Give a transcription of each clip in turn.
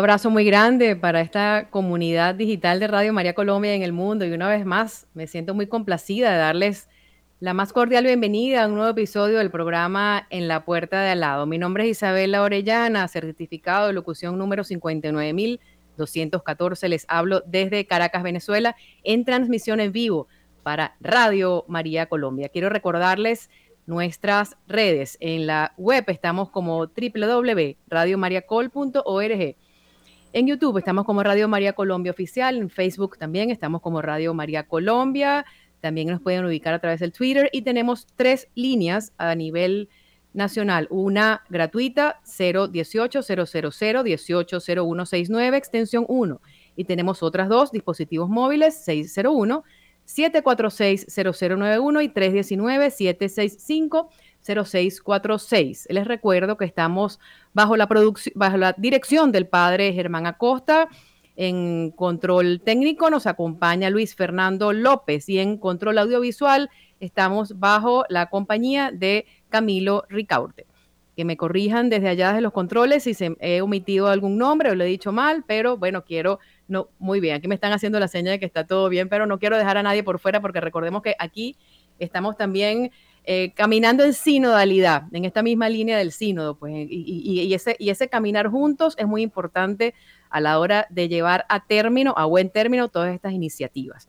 abrazo muy grande para esta comunidad digital de Radio María Colombia en el mundo y una vez más me siento muy complacida de darles la más cordial bienvenida a un nuevo episodio del programa En la Puerta de Al lado. Mi nombre es Isabela Orellana, certificado de locución número 59214. Les hablo desde Caracas, Venezuela, en transmisión en vivo para Radio María Colombia. Quiero recordarles nuestras redes. En la web estamos como www.radiomariacol.org. En YouTube estamos como Radio María Colombia Oficial, en Facebook también estamos como Radio María Colombia, también nos pueden ubicar a través del Twitter y tenemos tres líneas a nivel nacional, una gratuita 018 000 180169 extensión 1 y tenemos otras dos dispositivos móviles 601 746 0091 y 319 765 0646. Les recuerdo que estamos bajo la, bajo la dirección del padre Germán Acosta. En control técnico nos acompaña Luis Fernando López y en control audiovisual estamos bajo la compañía de Camilo Ricaurte. Que me corrijan desde allá desde los controles si se he omitido algún nombre o lo he dicho mal, pero bueno, quiero, no, muy bien, aquí me están haciendo la señal de que está todo bien, pero no quiero dejar a nadie por fuera porque recordemos que aquí estamos también eh, caminando en sinodalidad, en esta misma línea del sínodo, pues, y, ese, caminar juntos es muy importante a la hora de llevar a término, a buen término, todas estas iniciativas.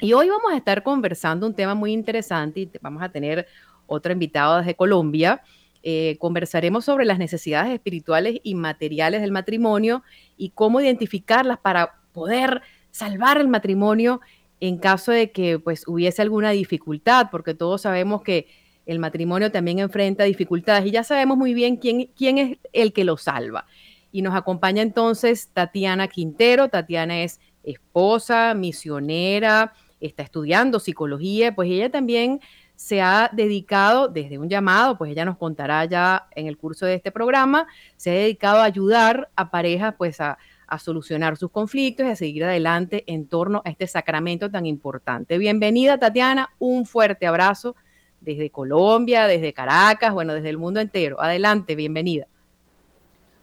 Y hoy vamos a estar conversando un tema muy interesante y vamos a tener otra invitada desde Colombia. Eh, conversaremos sobre las necesidades espirituales y materiales del matrimonio y cómo identificarlas para poder salvar el matrimonio en caso de que pues hubiese alguna dificultad, porque todos sabemos que el matrimonio también enfrenta dificultades y ya sabemos muy bien quién, quién es el que lo salva. Y nos acompaña entonces Tatiana Quintero. Tatiana es esposa, misionera, está estudiando psicología, pues ella también se ha dedicado desde un llamado, pues ella nos contará ya en el curso de este programa, se ha dedicado a ayudar a parejas pues a, a solucionar sus conflictos y a seguir adelante en torno a este sacramento tan importante. Bienvenida, Tatiana, un fuerte abrazo desde Colombia, desde Caracas, bueno, desde el mundo entero. Adelante, bienvenida.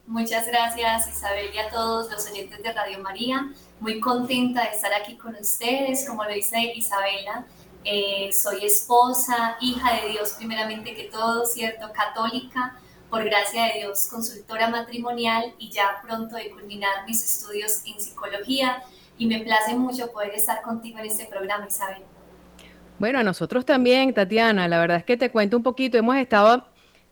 Muchas gracias Isabel y a todos los oyentes de Radio María. Muy contenta de estar aquí con ustedes. Como lo dice Isabela, eh, soy esposa, hija de Dios primeramente que todo, ¿cierto? Católica por gracia de Dios, consultora matrimonial y ya pronto de culminar mis estudios en psicología. Y me place mucho poder estar contigo en este programa, Isabel. Bueno, a nosotros también, Tatiana. La verdad es que te cuento un poquito. Hemos estado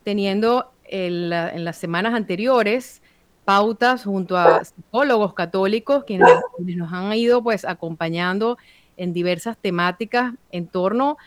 teniendo en, las semanas anteriores pautas junto a psicólogos católicos quienes, nos han ido pues acompañando en diversas temáticas en torno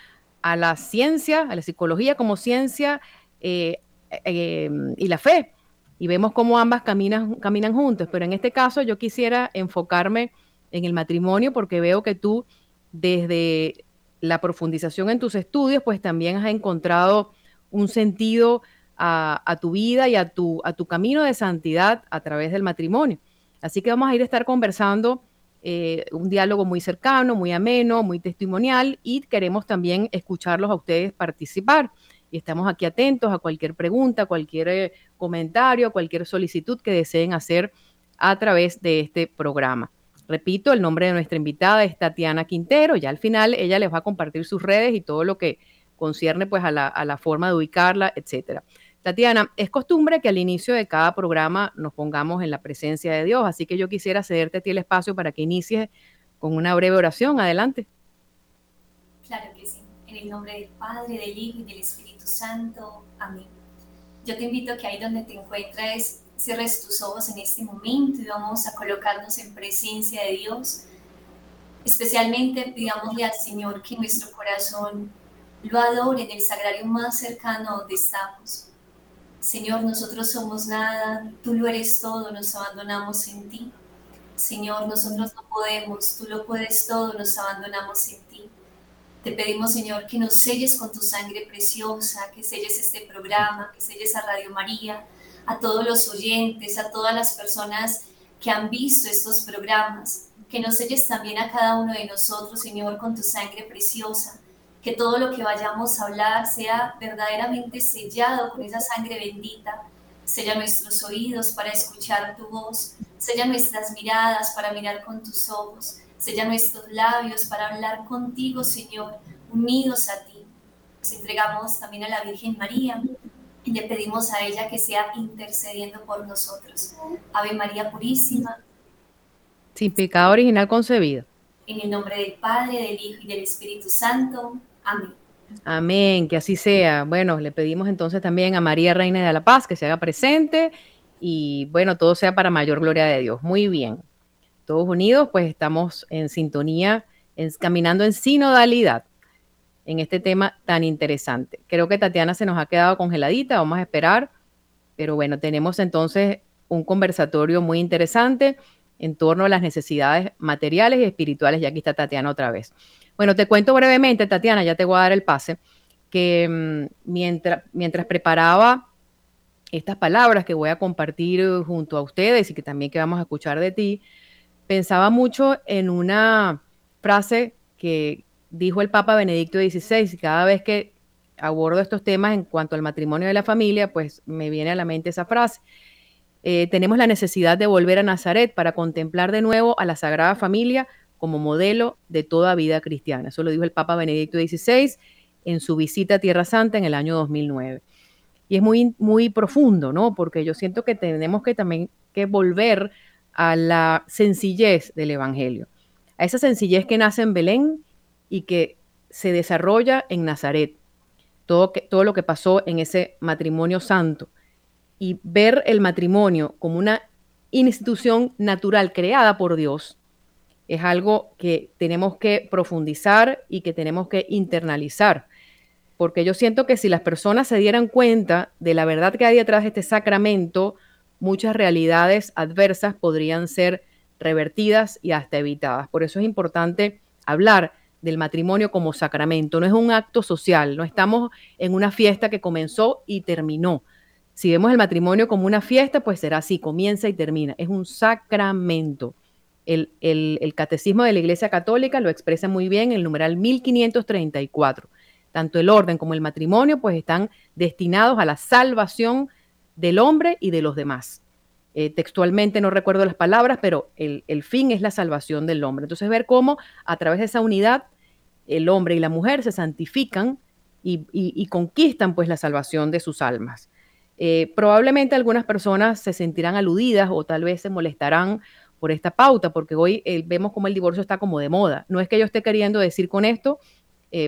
a la ciencia, a la psicología como ciencia, eh, eh, y la fe. Y vemos cómo ambas caminan, caminan juntos. Pero en este caso yo quisiera enfocarme en el matrimonio porque veo que tú desde la profundización en tus estudios, pues también has encontrado un sentido a, tu vida y a tu, a tu camino de santidad a través del matrimonio. Así que vamos a ir a estar conversando eh, un diálogo muy cercano, muy ameno, muy testimonial y queremos también escucharlos a ustedes participar y estamos aquí atentos a cualquier pregunta, cualquier eh, comentario, cualquier solicitud que deseen hacer a través de este programa. Repito, el nombre de nuestra invitada es Tatiana Quintero. Ya al final ella les va a compartir sus redes y todo lo que concierne pues a la, forma de ubicarla, etcétera. Tatiana, es costumbre que al inicio de cada programa nos pongamos en la presencia de Dios, así que yo quisiera cederte a ti el espacio para que inicies con una breve oración. Adelante. Claro que sí. En el nombre del Padre, del Hijo y del Espíritu Santo. Amén. Yo te invito a que ahí donde te encuentres, cierres tus ojos en este momento y vamos a colocarnos en presencia de Dios. Especialmente pidámosle al Señor que nuestro corazón lo adore en el sagrario más cercano donde estamos. Señor, nosotros somos nada, tú lo eres todo, nos abandonamos en ti. Señor, nosotros no podemos, tú lo puedes todo, nos abandonamos en ti. Te pedimos, Señor, que nos selles con tu sangre preciosa, que selles este programa, que selles a Radio María, a todos los oyentes, a todas las personas que han visto estos programas, que nos selles también a cada uno de nosotros, Señor, con tu sangre preciosa, que todo lo que vayamos a hablar sea verdaderamente sellado con esa sangre bendita, Sella nuestros oídos para escuchar tu voz. Sella nuestras miradas para mirar con tus ojos. Sella nuestros labios para hablar contigo, Señor, unidos a ti. Nos entregamos también a la Virgen María y le pedimos a ella que sea intercediendo por nosotros. Ave María Purísima. Sin pecado original concebido. En el nombre del Padre, del Hijo y del Espíritu Santo. Amén. Amén, que así sea. Bueno, le pedimos entonces también a María Reina de la Paz que se haga presente y bueno, todo sea para mayor gloria de Dios. Muy bien. Todos unidos, pues estamos en sintonía, caminando en sinodalidad en este tema tan interesante. Creo que Tatiana se nos ha quedado congeladita, vamos a esperar, pero bueno, tenemos entonces un conversatorio muy interesante en torno a las necesidades materiales y espirituales, y aquí está Tatiana otra vez. Bueno, te cuento brevemente, Tatiana, ya te voy a dar el pase, que mm, mientras, mientras preparaba estas palabras que voy a compartir junto a ustedes y que también que vamos a escuchar de ti, pensaba mucho en una frase que dijo el Papa Benedicto XVI, cada vez que abordo estos temas en cuanto al matrimonio de la familia, pues me viene a la mente esa frase. Eh, tenemos la necesidad de volver a Nazaret para contemplar de nuevo a la Sagrada Familia como modelo de toda vida cristiana. Eso lo dijo el Papa Benedicto XVI en su visita a Tierra Santa en el año 2009. Y es muy, muy profundo, ¿no? Porque yo siento que tenemos que también que volver a la sencillez del Evangelio, a esa sencillez que nace en Belén y que se desarrolla en Nazaret. Todo, que, todo lo que pasó en ese matrimonio santo. Y ver el matrimonio como una institución natural creada por Dios, es algo que tenemos que profundizar y que tenemos que internalizar. Porque yo siento que si las personas se dieran cuenta de la verdad que hay detrás de este sacramento, muchas realidades adversas podrían ser revertidas y hasta evitadas. Por eso es importante hablar del matrimonio como sacramento. No es un acto social, no estamos en una fiesta que comenzó y terminó. Si vemos el matrimonio como una fiesta, pues será así, comienza y termina. Es un sacramento. El, catecismo de la Iglesia Católica lo expresa muy bien en el numeral 1534. Tanto el orden como el matrimonio pues están destinados a la salvación del hombre y de los demás. Eh, textualmente no recuerdo las palabras, pero el, fin es la salvación del hombre. Entonces ver cómo a través de esa unidad el hombre y la mujer se santifican y, conquistan pues la salvación de sus almas. Eh, probablemente algunas personas se sentirán aludidas o tal vez se molestarán por esta pauta, porque hoy eh, vemos como el divorcio está como de moda. No es que yo esté queriendo decir con esto,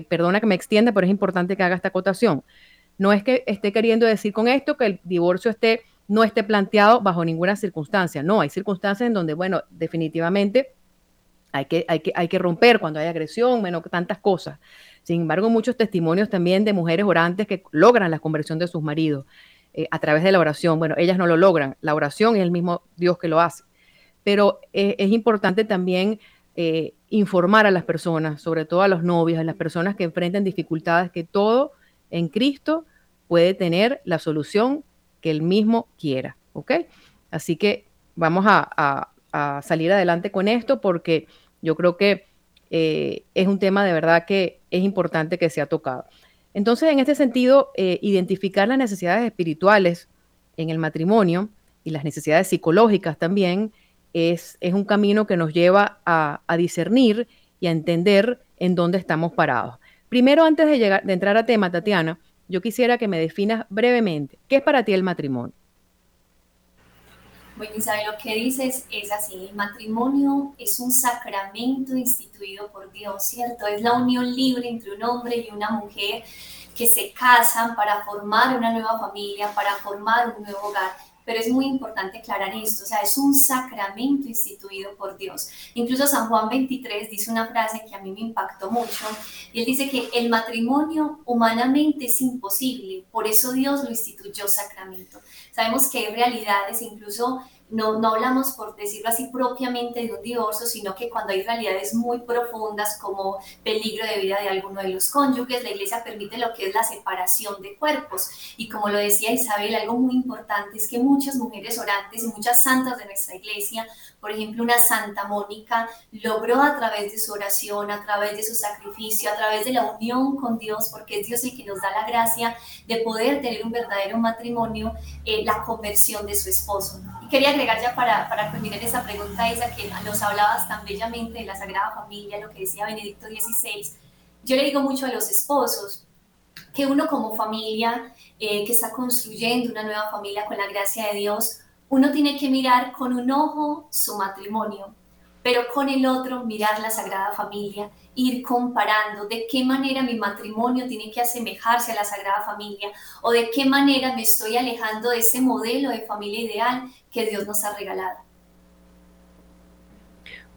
perdona que me extienda, pero es importante que haga esta acotación. No es que esté queriendo decir con esto que el divorcio esté, no esté planteado bajo ninguna circunstancia. No, hay circunstancias en donde, bueno, definitivamente hay que, hay que, hay que romper cuando hay agresión, bueno, tantas cosas. Sin embargo, muchos testimonios también de mujeres orantes que logran la conversión de sus maridos eh, a través de la oración. Bueno, ellas no lo logran. La oración es el mismo Dios que lo hace pero eh, es importante también eh, informar a las personas, sobre todo a los novios, a las personas que enfrentan dificultades, que todo en Cristo puede tener la solución que Él mismo quiera, ¿ok? Así que vamos a, salir adelante con esto porque yo creo que eh, es un tema de verdad que es importante que sea tocado. Entonces, en este sentido, identificar las necesidades espirituales en el matrimonio y las necesidades psicológicas también es, un camino que nos lleva a, discernir y a entender en dónde estamos parados. Primero, antes de, llegar, de entrar a tema, Tatiana, yo quisiera que me definas brevemente, ¿qué es para ti el matrimonio? Bueno, Isabel, lo que dices es así, el matrimonio es un sacramento instituido por Dios, ¿cierto? Es la unión libre entre un hombre y una mujer que se casan para formar una nueva familia, para formar un nuevo hogar pero es muy importante aclarar esto, o sea, es un sacramento instituido por Dios. Incluso San Juan 23 dice una frase que a mí me impactó mucho, y él dice que el matrimonio humanamente es imposible, por eso Dios lo instituyó sacramento. Sabemos que hay realidades, incluso no, no hablamos, por decirlo así, propiamente de un divorcio, sino que cuando hay realidades muy profundas como peligro de vida de alguno de los cónyuges, la iglesia permite lo que es la separación de cuerpos. Y como lo decía Isabel, algo muy importante es que muchas mujeres orantes y muchas santas de nuestra iglesia, por ejemplo, una Santa Mónica, logró a través de su oración, a través de su sacrificio, a través de la unión con Dios, porque es Dios el que nos da la gracia de poder tener un verdadero matrimonio, eh, la conversión de su esposo. Quería agregar ya para, para culminar esa pregunta, esa que nos hablabas tan bellamente de la Sagrada Familia, lo que decía Benedicto XVI. Yo le digo mucho a los esposos que uno como familia eh, que está construyendo una nueva familia con la gracia de Dios, uno tiene que mirar con un ojo su matrimonio, pero con el otro mirar la Sagrada Familia, ir comparando de qué manera mi matrimonio tiene que asemejarse a la Sagrada Familia o de qué manera me estoy alejando de ese modelo de familia ideal que Dios nos ha regalado.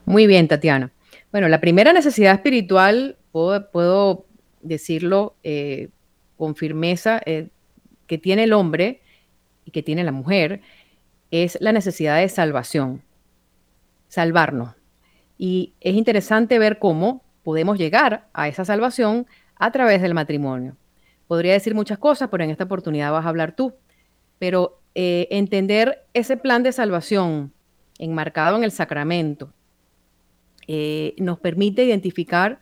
Muy bien, Tatiana. Bueno, la primera necesidad espiritual, puedo, decirlo eh, con firmeza, eh, que tiene el hombre y que tiene la mujer, es la necesidad de salvación, salvarnos. Y es interesante ver cómo podemos llegar a esa salvación a través del matrimonio. Podría decir muchas cosas, pero en esta oportunidad vas a hablar tú. Pero eh, entender ese plan de salvación enmarcado en el sacramento eh, nos permite identificar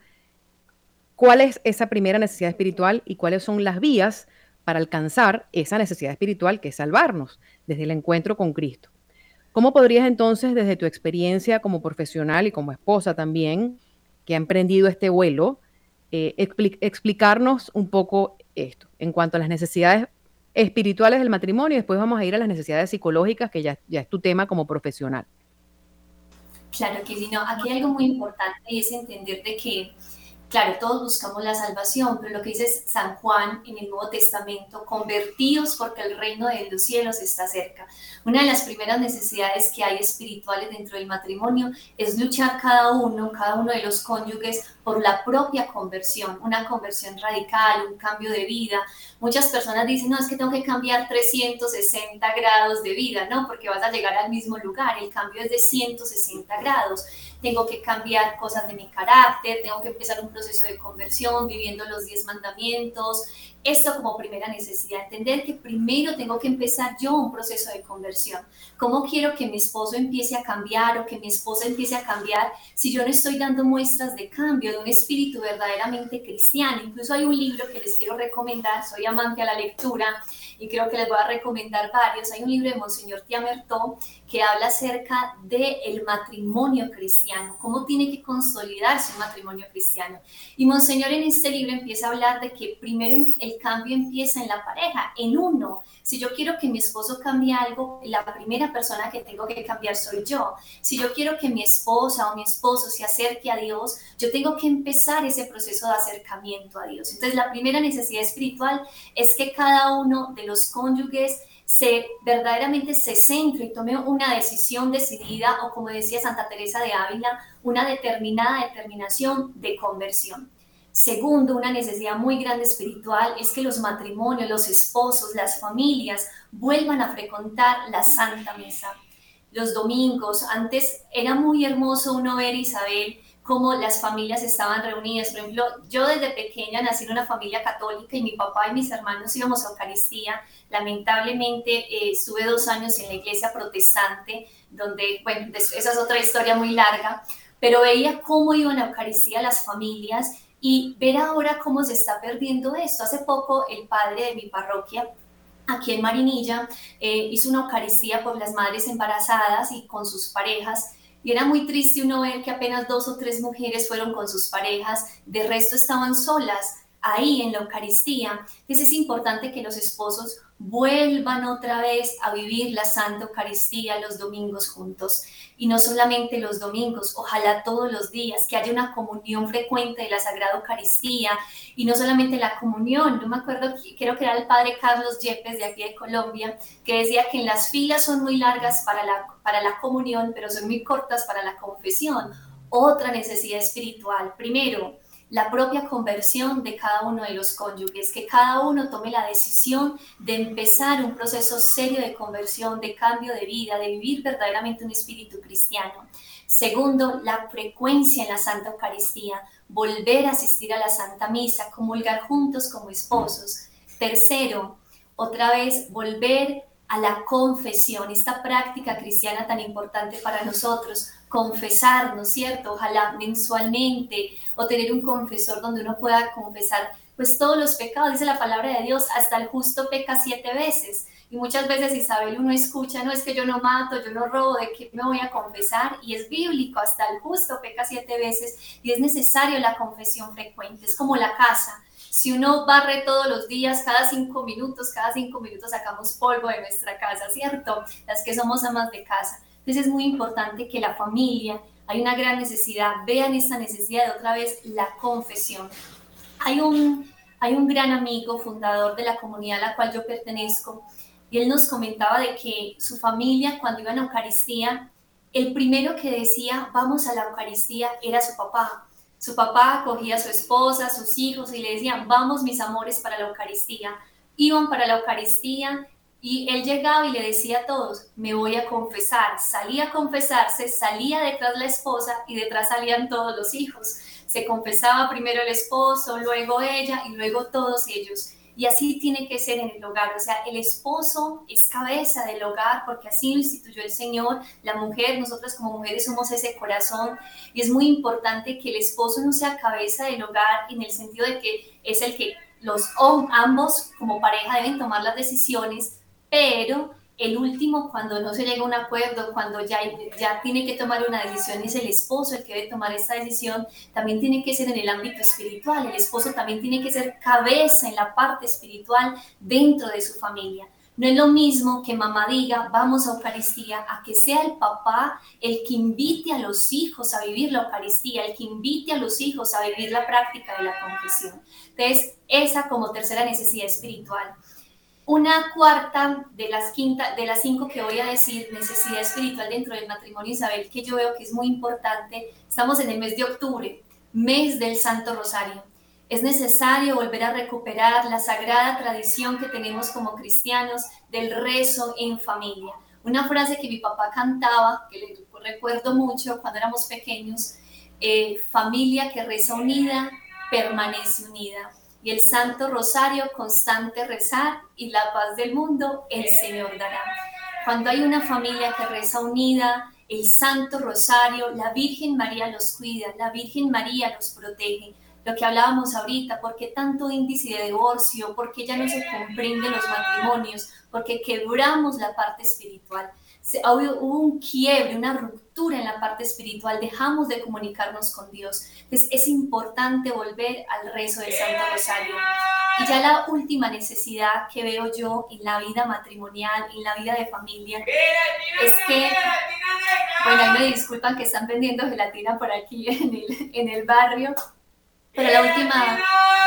cuál es esa primera necesidad espiritual y cuáles son las vías para alcanzar esa necesidad espiritual que es salvarnos desde el encuentro con Cristo. ¿Cómo podrías entonces, desde tu experiencia como profesional y como esposa también, que ha emprendido este vuelo, eh, explicarnos un poco esto en cuanto a las necesidades espirituales del matrimonio y después vamos a ir a las necesidades psicológicas, que ya, es tu tema como profesional. Claro que sí, no, aquí hay algo muy importante y es entender de que Claro, todos buscamos la salvación, pero lo que dice San Juan en el Nuevo Testamento, convertidos porque el reino de los cielos está cerca. Una de las primeras necesidades que hay espirituales dentro del matrimonio es luchar cada uno, cada uno de los cónyuges por la propia conversión, una conversión radical, un cambio de vida. Muchas personas dicen, no, es que tengo que cambiar 360 grados de vida, ¿no? Porque vas a llegar al mismo lugar. El cambio es de 160 grados tengo que cambiar cosas de mi carácter, tengo que empezar un proceso de conversión viviendo los diez mandamientos. Esto como primera necesidad, entender que primero tengo que empezar yo un proceso de conversión. ¿Cómo quiero que mi esposo empiece a cambiar o que mi esposa empiece a cambiar si yo no estoy dando muestras de cambio, de un espíritu verdaderamente cristiano? Incluso hay un libro que les quiero recomendar, soy amante a la lectura y creo que les voy a recomendar varios. Hay un libro de Monseñor Tiamertó que habla acerca del el matrimonio cristiano, cómo tiene que consolidarse un matrimonio cristiano. Y Monseñor en este libro empieza a hablar de que primero el cambio empieza en la pareja, en uno. Si yo quiero que mi esposo cambie algo, la primera persona que tengo que cambiar soy yo. Si yo quiero que mi esposa o mi esposo se acerque a Dios, yo tengo que empezar ese proceso de acercamiento a Dios. Entonces la primera necesidad espiritual es que cada uno de los cónyuges se verdaderamente se centre y tome una decisión decidida o como decía Santa Teresa de Ávila, una determinada determinación de conversión. Segundo, una necesidad muy grande espiritual es que los matrimonios, los esposos, las familias vuelvan a frecuentar la Santa Mesa. Los domingos, antes era muy hermoso uno ver Isabel cómo las familias estaban reunidas. Por ejemplo, yo desde pequeña nací en una familia católica y mi papá y mis hermanos íbamos a Eucaristía. Lamentablemente eh, estuve dos años en la iglesia protestante, donde, bueno, esa es otra historia muy larga, pero veía cómo iban a Eucaristía las familias y ver ahora cómo se está perdiendo esto. Hace poco el padre de mi parroquia aquí en Marinilla eh, hizo una Eucaristía por las madres embarazadas y con sus parejas y era muy triste uno ver que apenas dos o tres mujeres fueron con sus parejas, de resto estaban solas ahí en la Eucaristía. Entonces es importante que los esposos vuelvan otra vez a vivir la Santa Eucaristía los domingos juntos. Y no solamente los domingos, ojalá todos los días, que haya una comunión frecuente de la Sagrada Eucaristía. Y no solamente la comunión, yo me acuerdo, creo que era el padre Carlos Yepes de aquí de Colombia, que decía que en las filas son muy largas para la, para la comunión, pero son muy cortas para la confesión. Otra necesidad espiritual. Primero, la propia conversión de cada uno de los cónyuges, que cada uno tome la decisión de empezar un proceso serio de conversión, de cambio de vida, de vivir verdaderamente un espíritu cristiano. Segundo, la frecuencia en la Santa Eucaristía, volver a asistir a la Santa Misa, comulgar juntos como esposos. Tercero, otra vez volver a la confesión, esta práctica cristiana tan importante para nosotros, confesarnos, ¿cierto? Ojalá mensualmente o tener un confesor donde uno pueda confesar pues todos los pecados, dice la palabra de Dios, hasta el justo peca siete veces. Y muchas veces Isabel uno escucha, no es que yo no mato, yo no robo, de qué me voy a confesar. Y es bíblico, hasta el justo peca siete veces y es necesario la confesión frecuente. Es como la casa. Si uno barre todos los días, cada cinco minutos, cada cinco minutos sacamos polvo de nuestra casa, ¿cierto? Las que somos amas de casa. Entonces es muy importante que la familia, hay una gran necesidad, vean esta necesidad de otra vez la confesión. Hay un, hay un gran amigo, fundador de la comunidad a la cual yo pertenezco, y él nos comentaba de que su familia cuando iban a Eucaristía, el primero que decía, vamos a la Eucaristía, era su papá. Su papá cogía a su esposa, sus hijos y le decían, vamos mis amores para la Eucaristía. Iban para la Eucaristía y él llegaba y le decía a todos, me voy a confesar. Salía a confesarse, salía detrás la esposa y detrás salían todos los hijos. Se confesaba primero el esposo, luego ella y luego todos ellos. Y así tiene que ser en el hogar. O sea, el esposo es cabeza del hogar porque así lo instituyó el Señor. La mujer, nosotros como mujeres somos ese corazón. Y es muy importante que el esposo no sea cabeza del hogar en el sentido de que es el que los ambos como pareja deben tomar las decisiones, pero el último, cuando no se llega a un acuerdo, cuando ya, ya tiene que tomar una decisión, es el esposo el que debe tomar esta decisión, también tiene que ser en el ámbito espiritual. El esposo también tiene que ser cabeza en la parte espiritual dentro de su familia. No es lo mismo que mamá diga, vamos a Eucaristía, a que sea el papá el que invite a los hijos a vivir la Eucaristía, el que invite a los hijos a vivir la práctica de la confesión. Entonces, esa como tercera necesidad espiritual. Una cuarta de las, quinta, de las cinco que voy a decir, necesidad espiritual dentro del matrimonio Isabel, que yo veo que es muy importante. Estamos en el mes de octubre, mes del Santo Rosario. Es necesario volver a recuperar la sagrada tradición que tenemos como cristianos del rezo en familia. Una frase que mi papá cantaba, que le recuerdo mucho cuando éramos pequeños, eh, familia que reza unida, permanece unida y el Santo Rosario constante rezar y la paz del mundo el Señor dará. Cuando hay una familia que reza unida, el Santo Rosario, la Virgen María los cuida, la Virgen María los protege. Lo que hablábamos ahorita, ¿por qué tanto índice de divorcio? ¿Por qué ya no se comprenden los matrimonios? Porque quebramos la parte espiritual hubo un quiebre, una ruptura en la parte espiritual, dejamos de comunicarnos con Dios. Entonces es importante volver al rezo del Santo Rosario. Y ya la última necesidad que veo yo en la vida matrimonial, en la vida de familia, es que, bueno, me disculpan que están vendiendo gelatina por aquí en el, en el barrio, pero la última,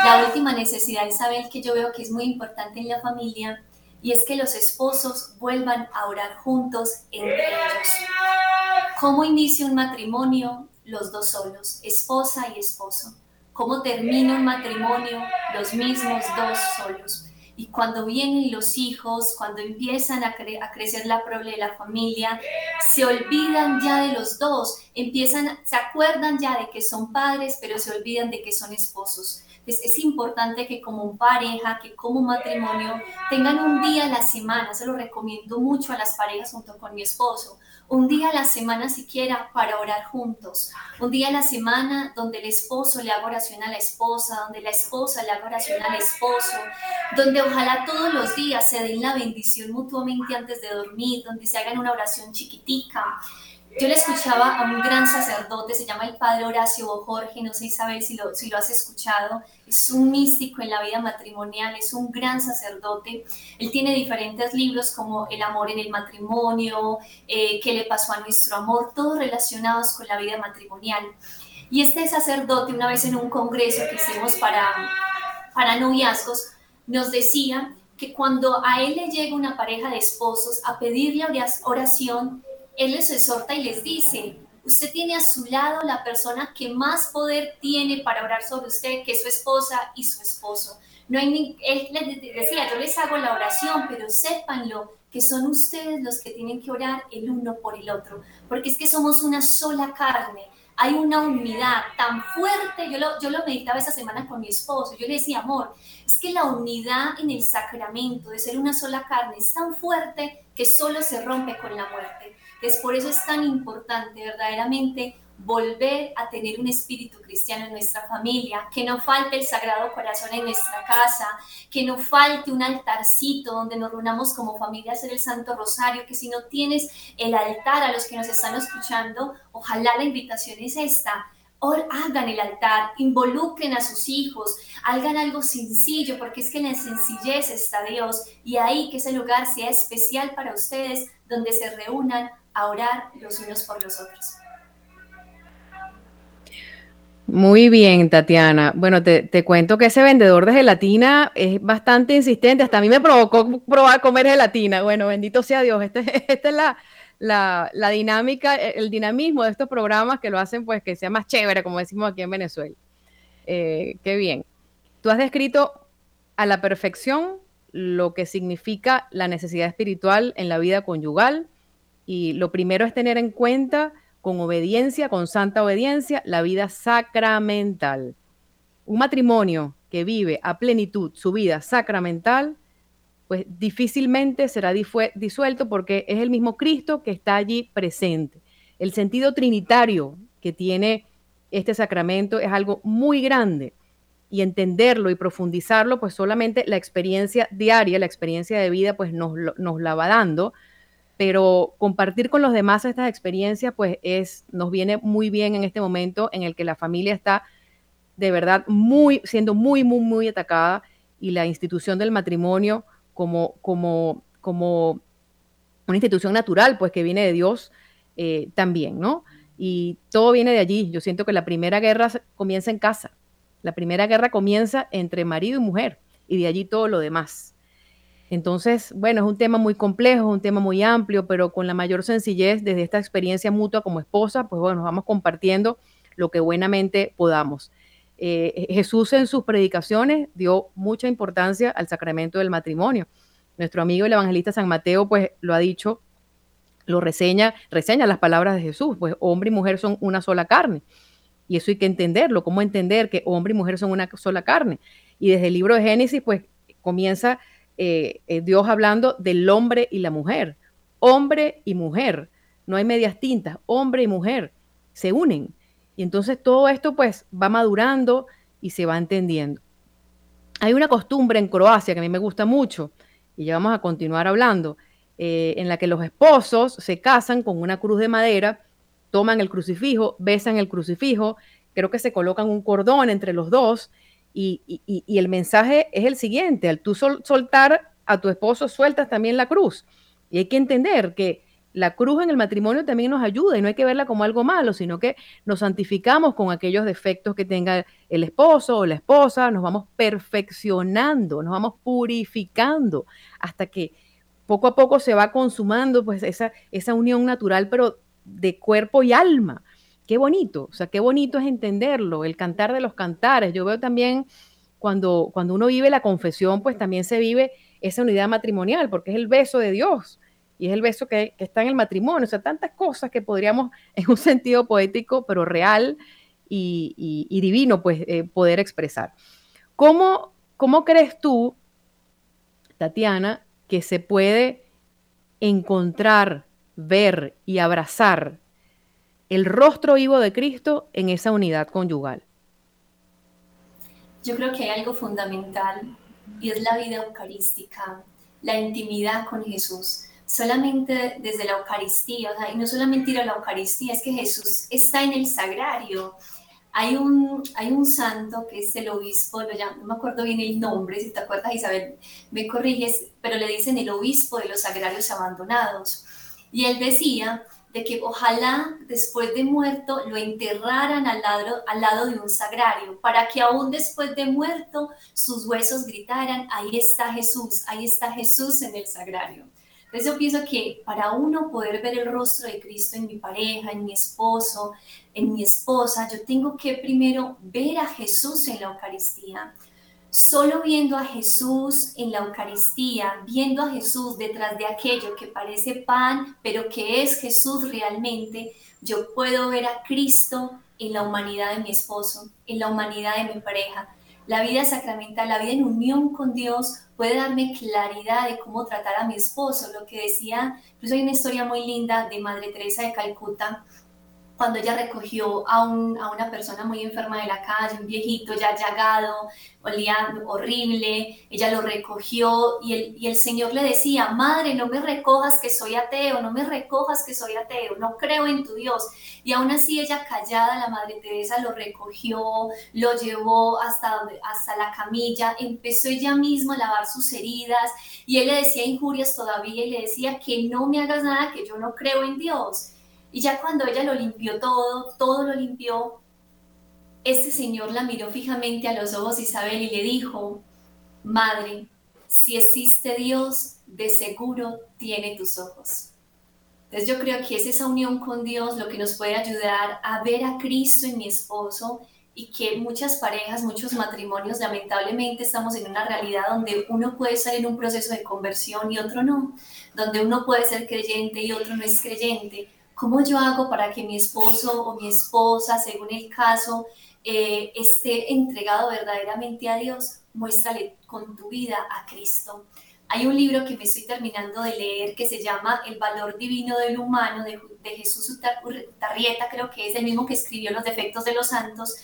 la última necesidad, Isabel, que yo veo que es muy importante en la familia, y es que los esposos vuelvan a orar juntos entre ellos. ¿Cómo inicia un matrimonio? Los dos solos, esposa y esposo. ¿Cómo termina un matrimonio? Los mismos dos solos. Y cuando vienen los hijos, cuando empiezan a, crecer la prole de la familia, se olvidan ya de los dos, empiezan, se acuerdan ya de que son padres, pero se olvidan de que son esposos es importante que como pareja, que como matrimonio, tengan un día a la semana, se lo recomiendo mucho a las parejas junto con mi esposo, un día a la semana siquiera para orar juntos, un día a la semana donde el esposo le haga oración a la esposa, donde la esposa le haga oración al esposo, donde ojalá todos los días se den la bendición mutuamente antes de dormir, donde se hagan una oración chiquitica, yo le escuchaba a un gran sacerdote, se llama el padre Horacio Jorge, no sé Isabel si lo, si lo has escuchado, es un místico en la vida matrimonial, es un gran sacerdote. Él tiene diferentes libros como El amor en el matrimonio, eh, qué le pasó a nuestro amor, todos relacionados con la vida matrimonial. Y este sacerdote, una vez en un congreso que hicimos para, para noviazgos, nos decía que cuando a él le llega una pareja de esposos a pedirle oración, él les exhorta y les dice, Usted tiene a su lado la persona que más poder tiene para orar sobre usted, que es su esposa y su esposo. No hay ni, él les decía, yo les hago la oración, pero sépanlo que son ustedes los que tienen que orar el uno por el otro, porque es que somos una sola carne hay una unidad tan fuerte. Yo lo, yo lo meditaba esa semana con mi esposo. Yo le decía, amor, es que la unidad en el sacramento de ser una sola carne es tan fuerte que solo se rompe con la muerte. Es por eso es tan importante verdaderamente volver a tener un espíritu cristiano en nuestra familia, que no falte el Sagrado Corazón en nuestra casa, que no falte un altarcito donde nos reunamos como familia a hacer el Santo Rosario, que si no tienes el altar a los que nos están escuchando, ojalá la invitación es esta. hagan el altar, involucren a sus hijos, hagan algo sencillo, porque es que en la sencillez está Dios y ahí que ese lugar sea especial para ustedes, donde se reúnan a orar los unos por los otros. Muy bien, Tatiana. Bueno, te, cuento que ese vendedor de gelatina es bastante insistente. Hasta a mí me provocó probar comer gelatina. Bueno, bendito sea Dios. Este, esta es la, la, dinámica, el dinamismo de estos programas que lo hacen pues que sea más chévere, como decimos aquí en Venezuela. Eh, qué bien. Tú has descrito a la perfección lo que significa la necesidad espiritual en la vida conyugal y lo primero es tener en cuenta con obediencia, con santa obediencia, la vida sacramental. Un matrimonio que vive a plenitud su vida sacramental, pues difícilmente será disuelto porque es el mismo Cristo que está allí presente. El sentido trinitario que tiene este sacramento es algo muy grande y entenderlo y profundizarlo, pues solamente la experiencia diaria, la experiencia de vida, pues nos, nos la va dando pero compartir con los demás estas experiencias, pues es, nos viene muy bien en este momento en el que la familia está de verdad muy, siendo muy, muy, muy atacada y la institución del matrimonio como, como, como una institución natural, pues que viene de Dios eh, también, ¿no? Y todo viene de allí. Yo siento que la primera guerra comienza en casa. La primera guerra comienza entre marido y mujer y de allí todo lo demás. Entonces, bueno, es un tema muy complejo, un tema muy amplio, pero con la mayor sencillez desde esta experiencia mutua como esposa, pues bueno, nos vamos compartiendo lo que buenamente podamos. Eh, Jesús en sus predicaciones dio mucha importancia al sacramento del matrimonio. Nuestro amigo el evangelista San Mateo, pues lo ha dicho, lo reseña, reseña las palabras de Jesús, pues hombre y mujer son una sola carne. Y eso hay que entenderlo, cómo entender que hombre y mujer son una sola carne. Y desde el libro de Génesis, pues comienza eh, eh, Dios hablando del hombre y la mujer. Hombre y mujer. No hay medias tintas. Hombre y mujer se unen. Y entonces todo esto pues va madurando y se va entendiendo. Hay una costumbre en Croacia que a mí me gusta mucho y ya vamos a continuar hablando, eh, en la que los esposos se casan con una cruz de madera, toman el crucifijo, besan el crucifijo, creo que se colocan un cordón entre los dos y, el mensaje es el siguiente, al tú soltar a tu esposo, sueltas también la cruz. Y hay que entender que la cruz en el matrimonio también nos ayuda y no hay que verla como algo malo, sino que nos santificamos con aquellos defectos que tenga el esposo o la esposa, nos vamos perfeccionando, nos vamos purificando hasta que poco a poco se va consumando pues esa, esa unión natural, pero de cuerpo y alma qué bonito, o sea, qué bonito es entenderlo, el cantar de los cantares. Yo veo también cuando, cuando uno vive la confesión, pues también se vive esa unidad matrimonial, porque es el beso de Dios y es el beso que, está en el matrimonio. O sea, tantas cosas que podríamos, en un sentido poético, pero real y, divino, pues eh, poder expresar. ¿Cómo, ¿Cómo crees tú, Tatiana, que se puede encontrar, ver y abrazar el rostro vivo de Cristo en esa unidad conyugal? Yo creo que hay algo fundamental y es la vida eucarística, la intimidad con Jesús. Solamente desde la Eucaristía, y no solamente ir a la Eucaristía, es que Jesús está en el sagrario. Hay un, hay un santo que es el obispo, no me acuerdo bien el nombre, si te acuerdas Isabel, me corriges, pero le dicen el obispo de los sagrarios abandonados. Y él decía de que ojalá después de muerto lo enterraran al lado, al lado de un sagrario, para que aún después de muerto sus huesos gritaran, ahí está Jesús, ahí está Jesús en el sagrario. Entonces yo pienso que para uno poder ver el rostro de Cristo en mi pareja, en mi esposo, en mi esposa, yo tengo que primero ver a Jesús en la Eucaristía. Solo viendo a Jesús en la Eucaristía, viendo a Jesús detrás de aquello que parece pan, pero que es Jesús realmente, yo puedo ver a Cristo en la humanidad de mi esposo, en la humanidad de mi pareja. La vida sacramental, la vida en unión con Dios puede darme claridad de cómo tratar a mi esposo. Lo que decía, incluso hay una historia muy linda de Madre Teresa de Calcuta, cuando ella recogió a, a, una persona muy enferma de la calle, un viejito ya llagado, olía horrible, ella lo recogió y el, y el Señor le decía, madre, no me recojas que soy ateo, no me recojas que soy ateo, no creo en tu Dios. Y aún así ella callada, la Madre Teresa lo recogió, lo llevó hasta, hasta la camilla, empezó ella misma a lavar sus heridas y él le decía injurias todavía y le decía que no me hagas nada, que yo no creo en Dios. Y ya cuando ella lo limpió todo, todo lo limpió, este señor la miró fijamente a los ojos Isabel y le dijo, Madre, si existe Dios, de seguro tiene tus ojos. Entonces yo creo que es esa unión con Dios lo que nos puede ayudar a ver a Cristo en mi esposo y que muchas parejas, muchos matrimonios, lamentablemente estamos en una realidad donde uno puede estar en un proceso de conversión y otro no, donde uno puede ser creyente y otro no es creyente, ¿Cómo yo hago para que mi esposo o mi esposa, según el caso, eh, esté entregado verdaderamente a Dios? Muéstrale con tu vida a Cristo. Hay un libro que me estoy terminando de leer que se llama El valor divino del humano de, de Jesús Tarrieta, creo que es el mismo que escribió Los defectos de los santos.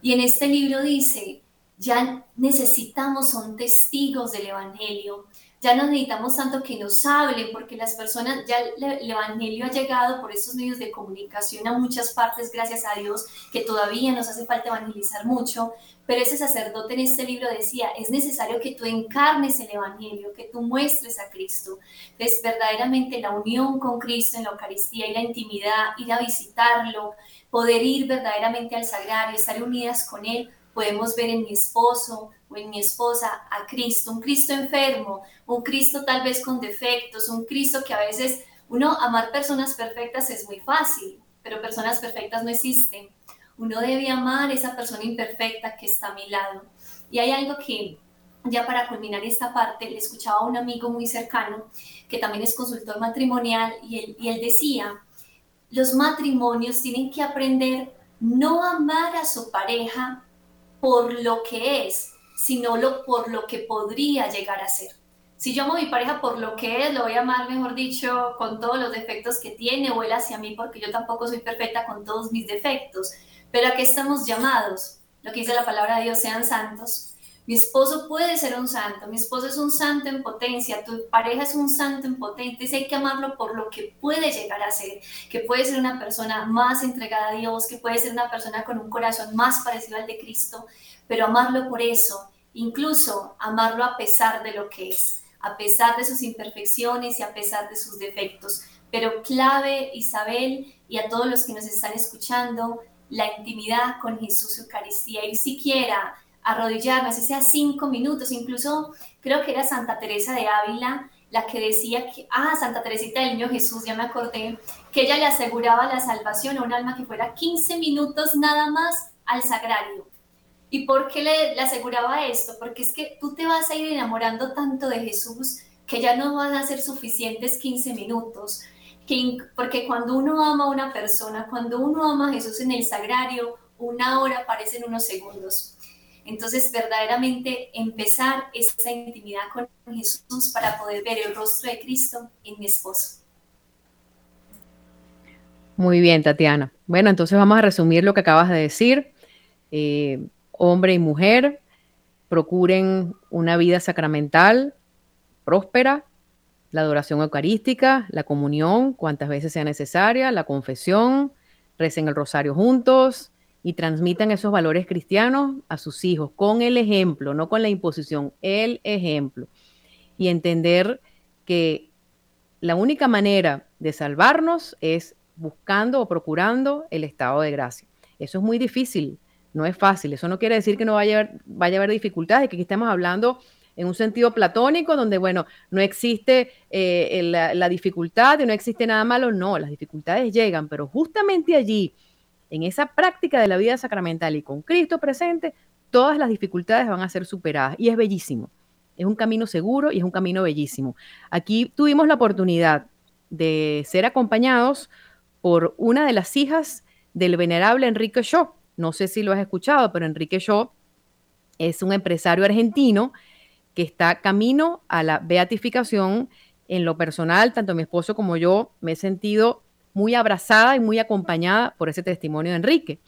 Y en este libro dice, ya necesitamos, son testigos del Evangelio, ya no necesitamos tanto que nos hablen, porque las personas, ya el Evangelio ha llegado por estos medios de comunicación a muchas partes, gracias a Dios, que todavía nos hace falta evangelizar mucho, pero ese sacerdote en este libro decía, es necesario que tú encarnes el Evangelio, que tú muestres a Cristo. Es verdaderamente la unión con Cristo en la Eucaristía y la intimidad, ir a visitarlo, poder ir verdaderamente al sagrario, estar unidas con Él, podemos ver en mi esposo o en mi esposa a Cristo, un Cristo enfermo, un Cristo tal vez con defectos, un Cristo que a veces uno amar personas perfectas es muy fácil, pero personas perfectas no existen. Uno debe amar esa persona imperfecta que está a mi lado. Y hay algo que ya para culminar esta parte, le escuchaba a un amigo muy cercano que también es consultor matrimonial y él, y él decía, los matrimonios tienen que aprender no amar a su pareja por lo que es, sino lo, por lo que podría llegar a ser. Si yo amo a mi pareja por lo que es, lo voy a amar, mejor dicho, con todos los defectos que tiene, o él hacia mí, porque yo tampoco soy perfecta con todos mis defectos. Pero a qué estamos llamados? Lo que dice la palabra de Dios, sean santos. Mi esposo puede ser un santo, mi esposo es un santo en potencia, tu pareja es un santo en potencia, hay que amarlo por lo que puede llegar a ser, que puede ser una persona más entregada a Dios, que puede ser una persona con un corazón más parecido al de Cristo, pero amarlo por eso, incluso amarlo a pesar de lo que es, a pesar de sus imperfecciones y a pesar de sus defectos. Pero clave, Isabel, y a todos los que nos están escuchando, la intimidad con Jesús Eucaristía, y siquiera arrodillarme, así sea cinco minutos, incluso creo que era Santa Teresa de Ávila la que decía que, ah, Santa Teresita del Niño Jesús, ya me acordé, que ella le aseguraba la salvación a un alma que fuera 15 minutos nada más al sagrario. ¿Y por qué le, aseguraba esto? Porque es que tú te vas a ir enamorando tanto de Jesús que ya no van a ser suficientes 15 minutos. Que, porque cuando uno ama a una persona, cuando uno ama a Jesús en el sagrario, una hora parecen unos segundos. Entonces, verdaderamente empezar esa intimidad con Jesús para poder ver el rostro de Cristo en mi esposo. Muy bien, Tatiana. Bueno, entonces vamos a resumir lo que acabas de decir. Eh, hombre y mujer, procuren una vida sacramental próspera, la adoración eucarística, la comunión, cuantas veces sea necesaria, la confesión, recen el rosario juntos, y transmitan esos valores cristianos a sus hijos con el ejemplo, no con la imposición, el ejemplo. Y entender que la única manera de salvarnos es buscando o procurando el estado de gracia. Eso es muy difícil, no es fácil. Eso no quiere decir que no vaya a haber, vaya a haber dificultades, que aquí estamos hablando en un sentido platónico, donde, bueno, no existe eh, la, dificultad y no existe nada malo, no, las dificultades llegan, pero justamente allí, en esa práctica de la vida sacramental y con Cristo presente, todas las dificultades van a ser superadas y es bellísimo. Es un camino seguro y es un camino bellísimo. Aquí tuvimos la oportunidad de ser acompañados por una de las hijas del venerable Enrique Shaw. No sé si lo has escuchado, pero Enrique Shaw es un empresario argentino que está camino a la beatificación. En lo personal, tanto mi esposo como yo me he sentido muy abrazada y muy acompañada por ese testimonio de Enrique.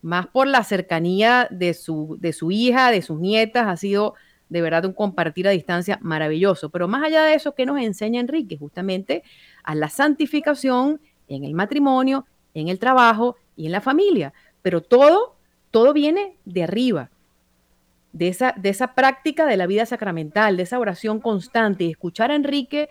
Más por la cercanía de su, de su hija, de sus nietas, ha sido de verdad un compartir a distancia maravilloso. Pero más allá de eso, ¿qué nos enseña Enrique? Justamente a la santificación en el matrimonio, en el trabajo y en la familia. Pero todo, todo viene de arriba de esa, de esa práctica de la vida sacramental, de esa oración constante y escuchar a Enrique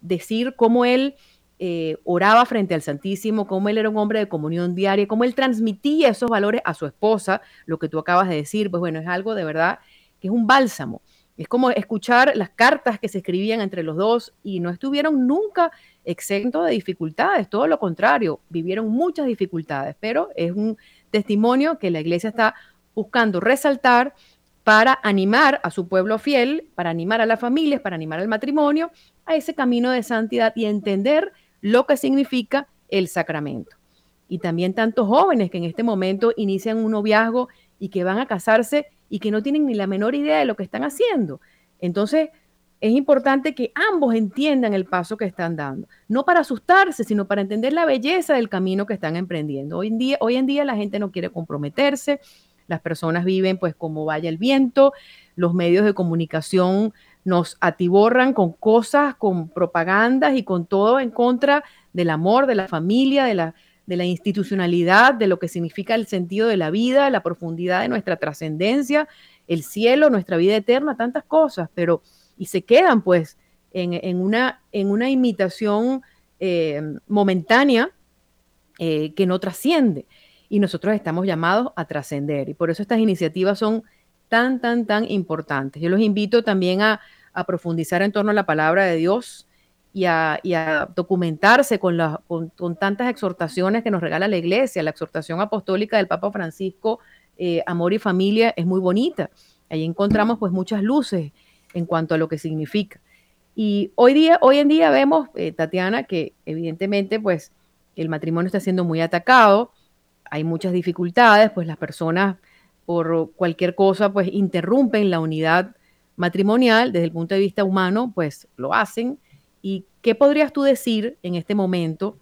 decir cómo él eh, oraba frente al Santísimo, cómo él era un hombre de comunión diaria, cómo él transmitía esos valores a su esposa, lo que tú acabas de decir, pues bueno, es algo de verdad que es un bálsamo. Es como escuchar las cartas que se escribían entre los dos y no estuvieron nunca exentos de dificultades, todo lo contrario, vivieron muchas dificultades, pero es un testimonio que la iglesia está buscando resaltar para animar a su pueblo fiel, para animar a las familias, para animar al matrimonio a ese camino de santidad y entender lo que significa el sacramento. Y también tantos jóvenes que en este momento inician un noviazgo y que van a casarse y que no tienen ni la menor idea de lo que están haciendo. Entonces, es importante que ambos entiendan el paso que están dando, no para asustarse, sino para entender la belleza del camino que están emprendiendo. Hoy en día, hoy en día la gente no quiere comprometerse, las personas viven pues como vaya el viento, los medios de comunicación nos atiborran con cosas, con propagandas y con todo en contra del amor, de la familia, de la, de la institucionalidad, de lo que significa el sentido de la vida, la profundidad de nuestra trascendencia, el cielo, nuestra vida eterna, tantas cosas, pero y se quedan pues en, una, en una imitación eh, momentánea eh, que no trasciende y nosotros estamos llamados a trascender. Y por eso estas iniciativas son tan, tan, tan importantes. Yo los invito también a, profundizar en torno a la palabra de Dios y a, documentarse con, con, tantas exhortaciones que nos regala la iglesia. La exhortación apostólica del Papa Francisco, eh, Amor y Familia, es muy bonita. Ahí encontramos pues muchas luces en cuanto a lo que significa. Y hoy, día, hoy en día vemos, eh, Tatiana, que evidentemente pues el matrimonio está siendo muy atacado, hay muchas dificultades, pues las personas por cualquier cosa pues interrumpen la unidad matrimonial desde el punto de vista humano, pues lo hacen. ¿Y qué podrías tú decir en este momento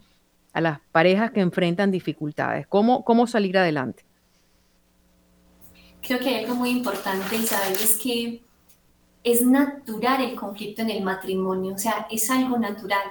a las parejas que enfrentan dificultades? ¿Cómo, cómo salir adelante? Creo que hay algo muy importante, Isabel, es que es natural el conflicto en el matrimonio, o sea, es algo natural.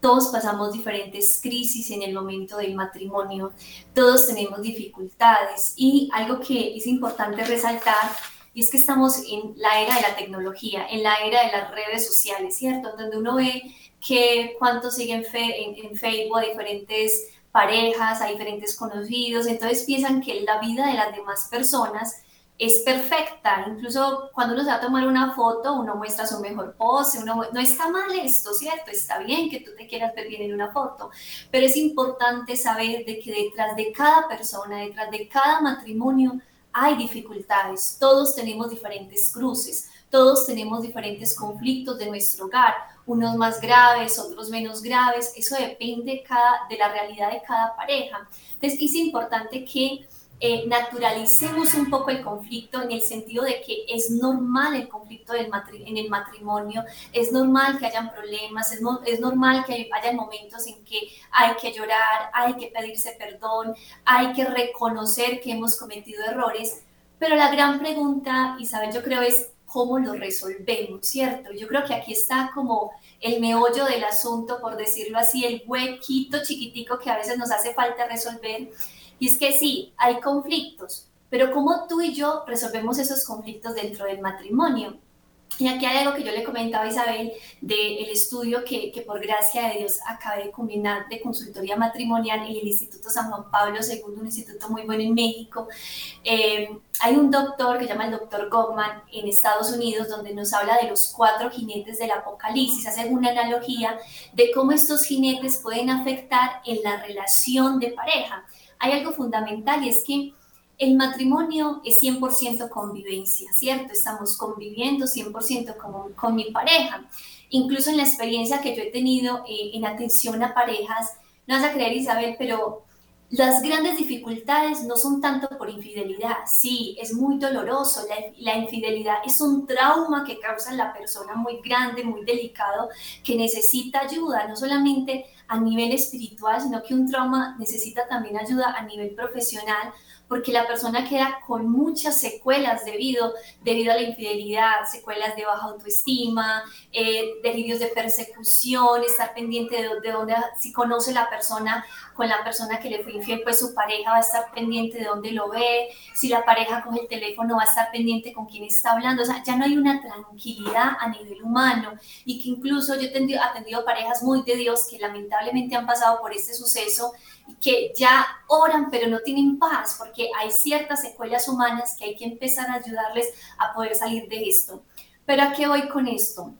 Todos pasamos diferentes crisis en el momento del matrimonio, todos tenemos dificultades y algo que es importante resaltar y es que estamos en la era de la tecnología, en la era de las redes sociales, ¿cierto? Donde uno ve que cuántos siguen en, en Facebook diferentes parejas, a diferentes conocidos, entonces piensan que la vida de las demás personas es perfecta. Incluso cuando uno se va a tomar una foto, uno muestra su mejor pose, uno, no está mal esto, ¿cierto? Está bien que tú te quieras ver bien en una foto, pero es importante saber de que detrás de cada persona, detrás de cada matrimonio, hay dificultades. Todos tenemos diferentes cruces, todos tenemos diferentes conflictos de nuestro hogar, unos más graves, otros menos graves. Eso depende cada, de la realidad de cada pareja. Entonces, es importante que eh, naturalicemos un poco el conflicto en el sentido de que es normal el conflicto en el matrimonio, es normal que hayan problemas, es, es normal que haya momentos en que hay que llorar, hay que pedirse perdón, hay que reconocer que hemos cometido errores, pero la gran pregunta, Isabel, yo creo es cómo lo resolvemos, ¿cierto? Yo creo que aquí está como el meollo del asunto, por decirlo así, el huequito chiquitico que a veces nos hace falta resolver y es que sí, hay conflictos, pero ¿cómo tú y yo resolvemos esos conflictos dentro del matrimonio? Y aquí hay algo que yo le comentaba a Isabel del estudio que, que, por gracia de Dios acabé de combinar de consultoría matrimonial en el Instituto San Juan Pablo II, un instituto muy bueno en México. Eh, hay un doctor que se llama el doctor Goldman en Estados Unidos donde nos habla de los cuatro jinetes del apocalipsis, hace una analogía de cómo estos jinetes pueden afectar en la relación de pareja. Hay algo fundamental y es que el matrimonio es 100% convivencia, ¿cierto? Estamos conviviendo 100% con, con mi pareja. Incluso en la experiencia que yo he tenido eh, en atención a parejas, no vas a creer Isabel, pero las grandes dificultades no son tanto por infidelidad, sí, es muy doloroso, la, la, infidelidad es un trauma que causa en la persona muy grande, muy delicado, que necesita ayuda, no solamente a nivel espiritual, sino que un trauma necesita también ayuda a nivel profesional porque la persona queda con muchas secuelas debido, debido a la infidelidad, secuelas de baja autoestima, eh, delirios de persecución, estar pendiente de, de dónde, si conoce la persona con la persona que le fue infiel, pues su pareja va a estar pendiente de dónde lo ve, si la pareja coge el teléfono va a estar pendiente con quién está hablando, o sea, ya no hay una tranquilidad a nivel humano y que incluso yo he atendido parejas muy de Dios que lamentablemente han pasado por este suceso que ya oran pero no tienen paz porque hay ciertas secuelas humanas que hay que empezar a ayudarles a poder salir de esto. Pero ¿a qué voy con esto?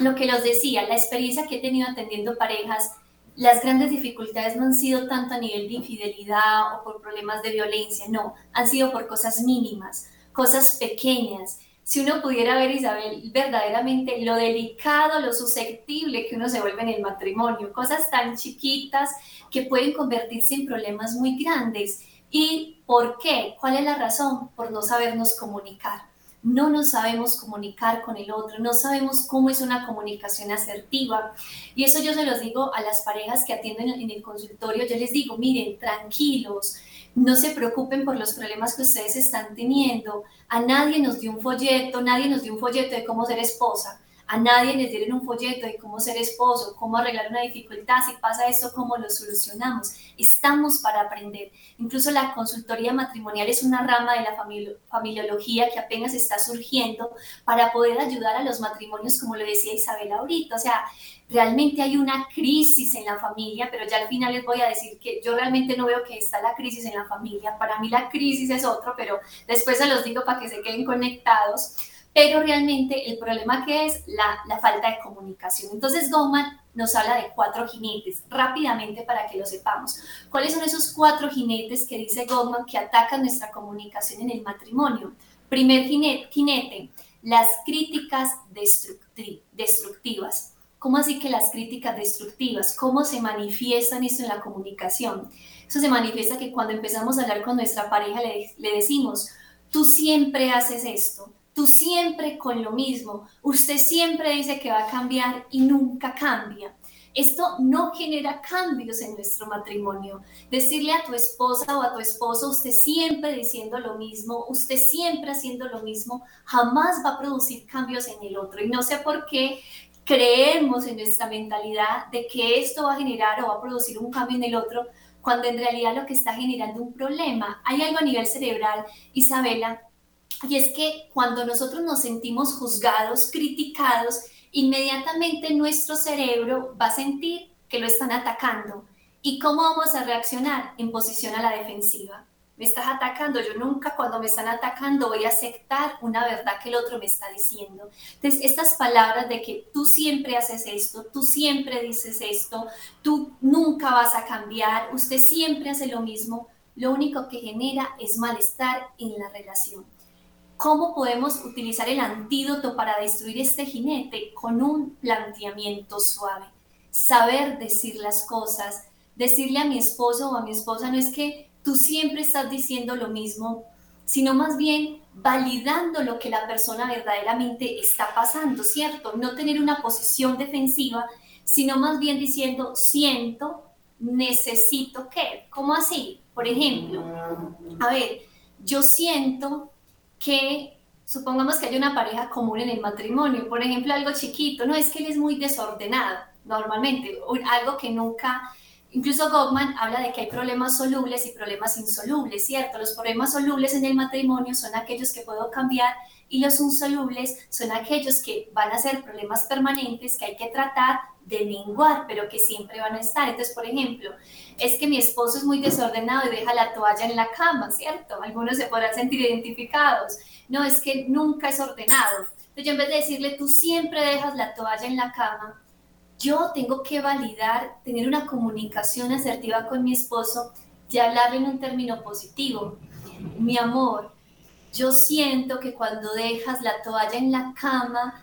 Lo que los decía, la experiencia que he tenido atendiendo parejas, las grandes dificultades no han sido tanto a nivel de infidelidad o por problemas de violencia, no, han sido por cosas mínimas, cosas pequeñas si uno pudiera ver, Isabel, verdaderamente lo delicado, lo susceptible que uno se vuelve en el matrimonio, cosas tan chiquitas que pueden convertirse en problemas muy grandes. ¿Y por qué? ¿Cuál es la razón? Por no sabernos comunicar. No nos sabemos comunicar con el otro, no sabemos cómo es una comunicación asertiva. Y eso yo se los digo a las parejas que atienden en el consultorio, yo les digo, miren, tranquilos, no se preocupen por los problemas que ustedes están teniendo. A nadie nos dio un folleto, nadie nos dio un folleto de cómo ser esposa. A nadie les dieron un folleto de cómo ser esposo, cómo arreglar una dificultad, si pasa esto, cómo lo solucionamos. Estamos para aprender. Incluso la consultoría matrimonial es una rama de la familiología que apenas está surgiendo para poder ayudar a los matrimonios, como lo decía Isabel ahorita. O sea, realmente hay una crisis en la familia, pero ya al final les voy a decir que yo realmente no veo que está la crisis en la familia. Para mí la crisis es otro, pero después se los digo para que se queden conectados pero realmente el problema que es la, la, falta de comunicación. Entonces Goman nos habla de cuatro jinetes, rápidamente para que lo sepamos. ¿Cuáles son esos cuatro jinetes que dice Goldman que atacan nuestra comunicación en el matrimonio? Primer jinete las críticas destructivas. ¿Cómo así que las críticas destructivas? ¿Cómo se manifiestan esto en la comunicación? Eso se manifiesta que cuando empezamos a hablar con nuestra pareja le, le decimos, tú siempre haces esto, tú siempre con lo mismo, usted siempre dice que va a cambiar y nunca cambia. Esto no genera cambios en nuestro matrimonio. Decirle a tu esposa o a tu esposo, usted siempre diciendo lo mismo, usted siempre haciendo lo mismo, jamás va a producir cambios en el otro. Y no sé por qué creemos en nuestra mentalidad de que esto va a generar o va a producir un cambio en el otro, cuando en realidad lo que está generando un problema. Hay algo a nivel cerebral, Isabela, y es que cuando nosotros nos sentimos juzgados, criticados, inmediatamente nuestro cerebro va a sentir que lo están atacando. ¿Y cómo vamos a reaccionar? En posición a la defensiva. Me estás atacando, yo nunca cuando me están atacando voy a aceptar una verdad que el otro me está diciendo. Entonces, estas palabras de que tú siempre haces esto, tú siempre dices esto, tú nunca vas a cambiar, usted siempre hace lo mismo, lo único que genera es malestar en la relación. ¿Cómo podemos utilizar el antídoto para destruir este jinete? Con un planteamiento suave. Saber decir las cosas. Decirle a mi esposo o a mi esposa no es que tú siempre estás diciendo lo mismo, sino más bien validando lo que la persona verdaderamente está pasando, ¿cierto? No tener una posición defensiva, sino más bien diciendo, siento, necesito qué. ¿Cómo así? Por ejemplo, a ver, yo siento que supongamos que hay una pareja común en el matrimonio, por ejemplo, algo chiquito, no es que él es muy desordenado normalmente, algo que nunca Incluso Goldman habla de que hay problemas solubles y problemas insolubles, ¿cierto? Los problemas solubles en el matrimonio son aquellos que puedo cambiar y los insolubles son aquellos que van a ser problemas permanentes que hay que tratar de menguar, pero que siempre van a estar. Entonces, por ejemplo, es que mi esposo es muy desordenado y deja la toalla en la cama, ¿cierto? Algunos se podrán sentir identificados. No, es que nunca es ordenado. Entonces, yo en vez de decirle, tú siempre dejas la toalla en la cama, yo tengo que validar, tener una comunicación asertiva con mi esposo y hablarle en un término positivo. Mi amor, yo siento que cuando dejas la toalla en la cama,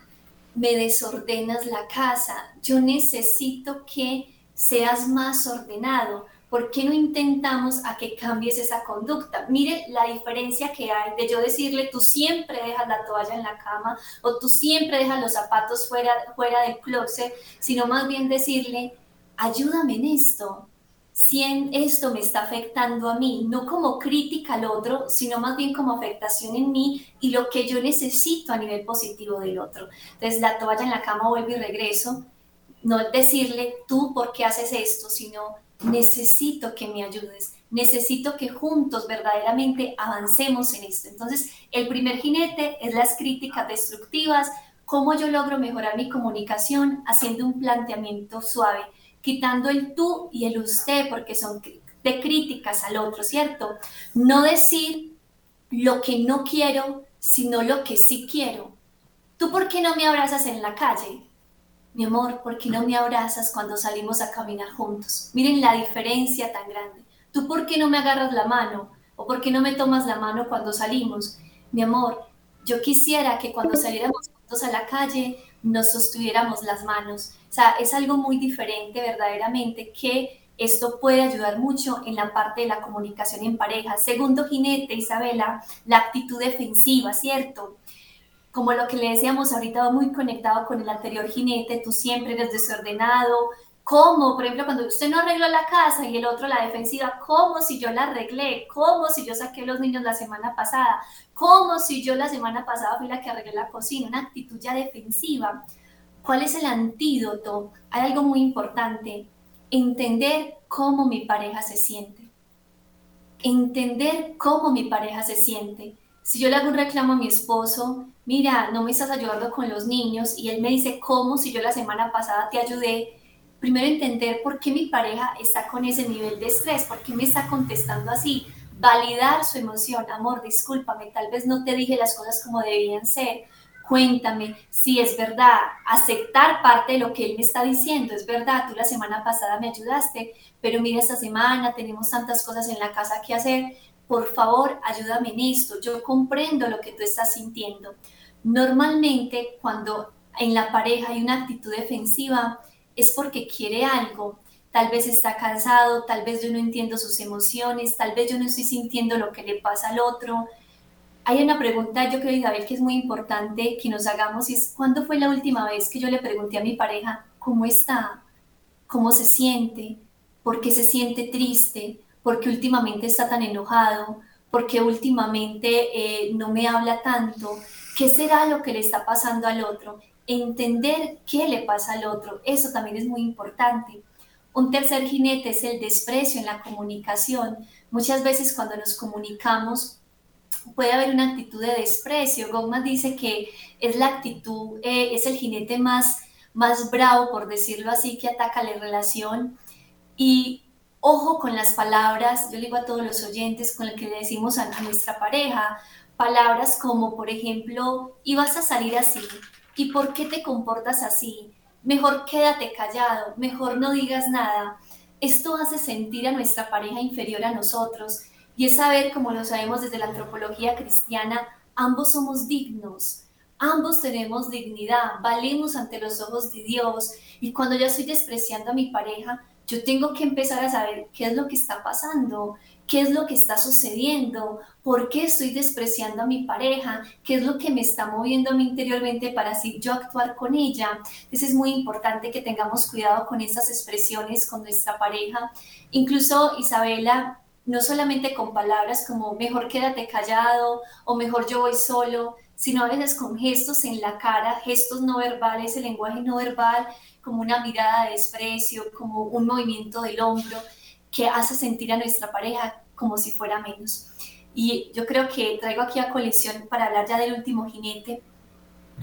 me desordenas la casa. Yo necesito que seas más ordenado. ¿Por qué no intentamos a que cambies esa conducta? Mire la diferencia que hay de yo decirle, tú siempre dejas la toalla en la cama o tú siempre dejas los zapatos fuera, fuera del closet, sino más bien decirle, ayúdame en esto. Si en esto me está afectando a mí, no como crítica al otro, sino más bien como afectación en mí y lo que yo necesito a nivel positivo del otro. Entonces, la toalla en la cama vuelve y regreso. No decirle, tú, ¿por qué haces esto? Sino, necesito que me ayudes, necesito que juntos verdaderamente avancemos en esto. Entonces, el primer jinete es las críticas destructivas, cómo yo logro mejorar mi comunicación haciendo un planteamiento suave, quitando el tú y el usted, porque son de críticas al otro, ¿cierto? No decir lo que no quiero, sino lo que sí quiero. ¿Tú por qué no me abrazas en la calle? Mi amor, ¿por qué no me abrazas cuando salimos a caminar juntos? Miren la diferencia tan grande. ¿Tú por qué no me agarras la mano? ¿O por qué no me tomas la mano cuando salimos? Mi amor, yo quisiera que cuando saliéramos juntos a la calle nos sostuviéramos las manos. O sea, es algo muy diferente verdaderamente que esto puede ayudar mucho en la parte de la comunicación en pareja. Segundo jinete, Isabela, la actitud defensiva, ¿cierto? Como lo que le decíamos ahorita, muy conectado con el anterior jinete, tú siempre eres desordenado, ¿Cómo? Por ejemplo, cuando usted no arregló la casa y el otro la defensiva, ¿cómo si yo la arreglé? ¿Cómo si yo saqué los niños la semana pasada? ¿Cómo si yo la semana pasada fui la que arreglé la cocina? Una actitud ya defensiva. ¿Cuál es el antídoto? Hay algo muy importante, entender cómo mi pareja se siente. Entender cómo mi pareja se siente. Si yo le hago un reclamo a mi esposo, mira, no me estás ayudando con los niños, y él me dice, ¿cómo? Si yo la semana pasada te ayudé, primero entender por qué mi pareja está con ese nivel de estrés, por qué me está contestando así, validar su emoción, amor, discúlpame, tal vez no te dije las cosas como debían ser, cuéntame si es verdad, aceptar parte de lo que él me está diciendo, es verdad, tú la semana pasada me ayudaste, pero mira esta semana tenemos tantas cosas en la casa que hacer, por favor, ayúdame en esto, yo comprendo lo que tú estás sintiendo. Normalmente cuando en la pareja hay una actitud defensiva es porque quiere algo, tal vez está cansado, tal vez yo no entiendo sus emociones, tal vez yo no estoy sintiendo lo que le pasa al otro. Hay una pregunta, yo creo, Isabel, que es muy importante que nos hagamos y es, ¿cuándo fue la última vez que yo le pregunté a mi pareja cómo está? ¿Cómo se siente? ¿Por qué se siente triste? Porque últimamente está tan enojado, porque últimamente eh, no me habla tanto, qué será lo que le está pasando al otro, entender qué le pasa al otro, eso también es muy importante. Un tercer jinete es el desprecio en la comunicación. Muchas veces cuando nos comunicamos puede haber una actitud de desprecio. Goldman dice que es la actitud, eh, es el jinete más, más bravo, por decirlo así, que ataca la relación. Y ojo con las palabras, yo le digo a todos los oyentes con lo que le decimos a, nuestra pareja, palabras como, por ejemplo, y vas a salir así, ¿y por qué te comportas así? Mejor quédate callado, mejor no digas nada. Esto hace sentir a nuestra pareja inferior a nosotros y es saber, como lo sabemos desde la antropología cristiana, ambos somos dignos, ambos tenemos dignidad, valemos ante los ojos de Dios y cuando yo estoy despreciando a mi pareja, yo tengo que empezar a saber qué es lo que está pasando, qué es lo que está sucediendo, por qué estoy despreciando a mi pareja, qué es lo que me está moviendo a mí interiormente para así yo actuar con ella. Entonces es muy importante que tengamos cuidado con estas expresiones con nuestra pareja. Incluso Isabela, no solamente con palabras como mejor quédate callado o mejor yo voy solo, sino a veces con gestos en la cara, gestos no verbales, el lenguaje no verbal, como una mirada de desprecio, como un movimiento del hombro que hace sentir a nuestra pareja como si fuera menos. Y yo creo que traigo aquí a colisión para hablar ya del último jinete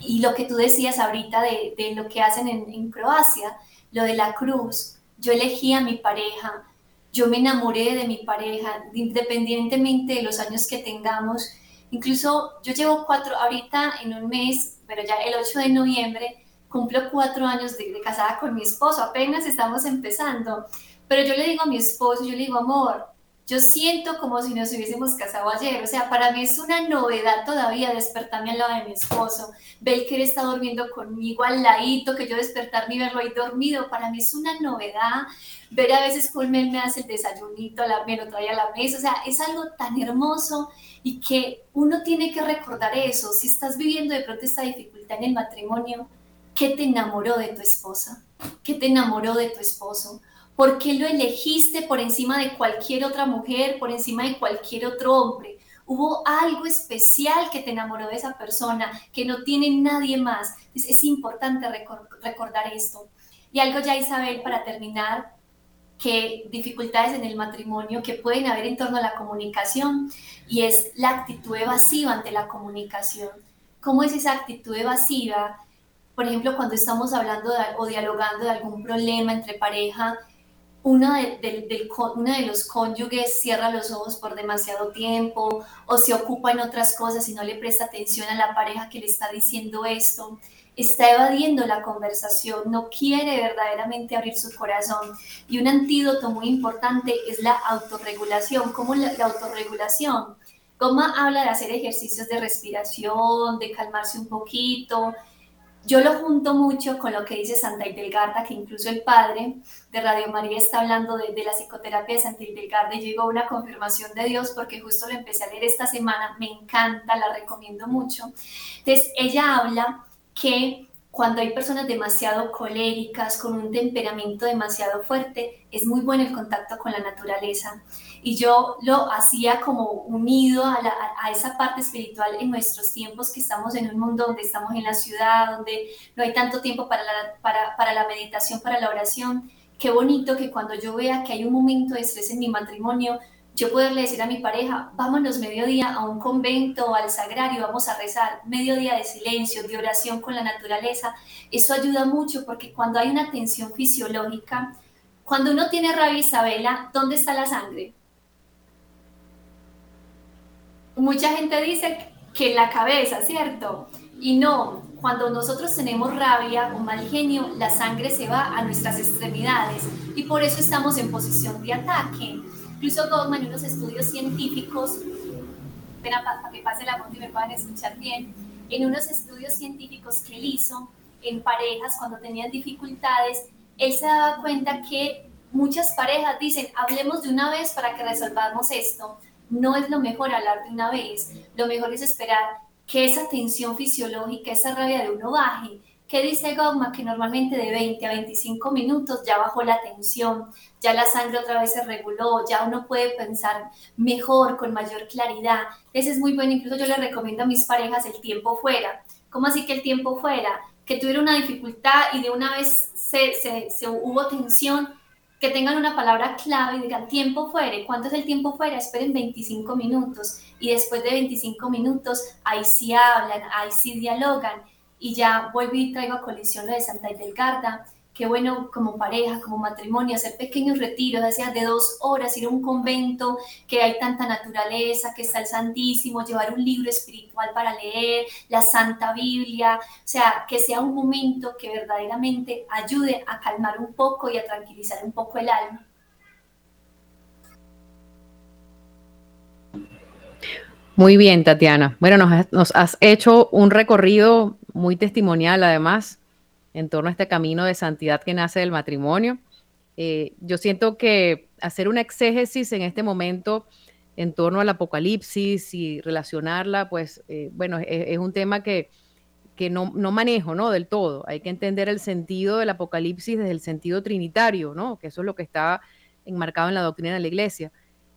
y lo que tú decías ahorita de, de lo que hacen en, en Croacia, lo de la cruz. Yo elegí a mi pareja, yo me enamoré de mi pareja, independientemente de los años que tengamos. Incluso yo llevo cuatro, ahorita en un mes, pero ya el 8 de noviembre, cumplo cuatro años de, de, casada con mi esposo, apenas estamos empezando. Pero yo le digo a mi esposo, yo le digo, amor, yo siento como si nos hubiésemos casado ayer. O sea, para mí es una novedad todavía despertarme al lado de mi esposo, ver está durmiendo conmigo al ladito, que yo despertarme y verlo ahí dormido. Para mí es una novedad. Ver a veces cómo él me hace el desayunito, la, me lo trae a la mesa. O sea, es algo tan hermoso y que uno tiene que recordar eso. Si estás viviendo de pronto esta dificultad en el matrimonio, ¿qué te enamoró de tu esposa? ¿Qué te enamoró de tu esposo? ¿Por qué lo elegiste por encima de cualquier otra mujer, por encima de cualquier otro hombre? Hubo algo especial que te enamoró de esa persona, que no tiene nadie más. es importante recordar esto. Y algo ya, Isabel, para terminar, que dificultades en el matrimonio que pueden haber en torno a la comunicación y es la actitud evasiva ante la comunicación. ¿Cómo es esa actitud evasiva? Por ejemplo, cuando estamos hablando o dialogando de algún problema entre pareja, uno de, los cónyuges cierra los ojos por demasiado tiempo o se ocupa en otras cosas y no le presta atención a la pareja que le está diciendo esto, está evadiendo la conversación, no quiere verdaderamente abrir su corazón. Y un antídoto muy importante es la autorregulación. ¿Cómo la, la autorregulación? Goma habla de hacer ejercicios de respiración, de calmarse un poquito, yo lo junto mucho con lo que dice Santa Delgarda, que incluso el padre de Radio María está hablando de, la psicoterapia de Santa Delgarda y digo una confirmación de Dios porque justo lo empecé a leer esta semana, me encanta, la recomiendo mucho. Entonces, ella habla que cuando hay personas demasiado coléricas, con un temperamento demasiado fuerte, es muy bueno el contacto con la naturaleza. Y yo lo hacía como unido a, a, esa parte espiritual en nuestros tiempos que estamos en un mundo donde estamos en la ciudad, donde no hay tanto tiempo para la, para, para la meditación, para la oración. Qué bonito que cuando yo vea que hay un momento de estrés en mi matrimonio, yo poderle decir a mi pareja, vámonos mediodía a un convento o al sagrario, vamos a rezar, mediodía de silencio, de oración con la naturaleza, eso ayuda mucho porque cuando hay una tensión fisiológica, cuando uno tiene rabia Isabela, ¿dónde está la sangre? Mucha gente dice que en la cabeza, ¿cierto? Y no, cuando nosotros tenemos rabia o mal genio, la sangre se va a nuestras extremidades y por eso estamos en posición de ataque. Incluso Goldman en unos estudios científicos, espera para que pase la voz y me puedan escuchar bien, en unos estudios científicos que él hizo en parejas cuando tenían dificultades, él se daba cuenta que muchas parejas dicen, hablemos de una vez para que resolvamos esto. No es lo mejor hablar de una vez, lo mejor es esperar que esa tensión fisiológica, esa rabia de uno baje ¿Qué dice Gogma? Que normalmente de 20 a 25 minutos ya bajó la tensión, ya la sangre otra vez se reguló, ya uno puede pensar mejor, con mayor claridad. Ese es muy bueno, incluso yo le recomiendo a mis parejas el tiempo fuera. ¿Cómo así que el tiempo fuera? Que tuviera una dificultad y de una vez se, se, se hubo tensión, que tengan una palabra clave y digan tiempo fuera. ¿Cuánto es el tiempo fuera? Esperen 25 minutos y después de 25 minutos ahí sí hablan, ahí sí dialogan y ya vuelvo y traigo a colisión lo de Santa Idelgarda, qué bueno como pareja, como matrimonio, hacer pequeños retiros, decía de dos horas, ir a un convento, que hay tanta naturaleza, que está el Santísimo, llevar un libro espiritual para leer, la Santa Biblia, o sea, que sea un momento que verdaderamente ayude a calmar un poco y a tranquilizar un poco el alma. Muy bien, Tatiana. Bueno, nos, nos has hecho un recorrido muy testimonial además en torno a este camino de santidad que nace del matrimonio. Eh, yo siento que hacer una exégesis en este momento en torno al apocalipsis y relacionarla, pues eh, bueno, es, un tema que, que no, no, manejo, ¿no? Del todo. Hay que entender el sentido del apocalipsis desde el sentido trinitario, ¿no? Que eso es lo que está enmarcado en la doctrina de la iglesia.